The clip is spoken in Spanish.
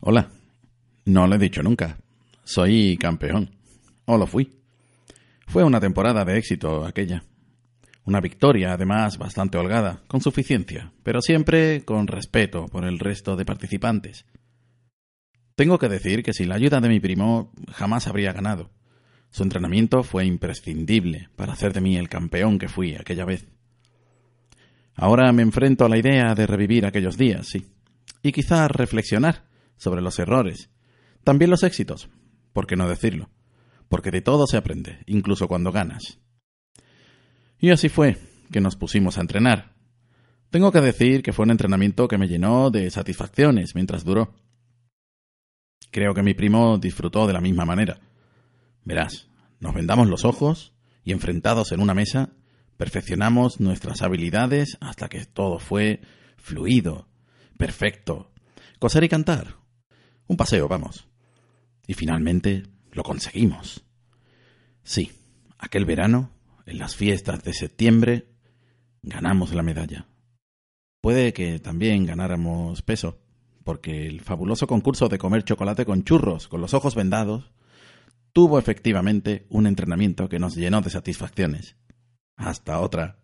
Hola. No lo he dicho nunca. Soy campeón. O lo fui. Fue una temporada de éxito aquella. Una victoria, además, bastante holgada, con suficiencia, pero siempre con respeto por el resto de participantes. Tengo que decir que sin la ayuda de mi primo jamás habría ganado. Su entrenamiento fue imprescindible para hacer de mí el campeón que fui aquella vez. Ahora me enfrento a la idea de revivir aquellos días, sí, y quizás reflexionar sobre los errores, también los éxitos, ¿por qué no decirlo? Porque de todo se aprende, incluso cuando ganas. Y así fue que nos pusimos a entrenar. Tengo que decir que fue un entrenamiento que me llenó de satisfacciones mientras duró. Creo que mi primo disfrutó de la misma manera. Verás, nos vendamos los ojos y enfrentados en una mesa, perfeccionamos nuestras habilidades hasta que todo fue fluido, perfecto. Coser y cantar. Un paseo, vamos. Y finalmente lo conseguimos. Sí, aquel verano, en las fiestas de septiembre, ganamos la medalla. Puede que también ganáramos peso, porque el fabuloso concurso de comer chocolate con churros con los ojos vendados tuvo efectivamente un entrenamiento que nos llenó de satisfacciones. Hasta otra.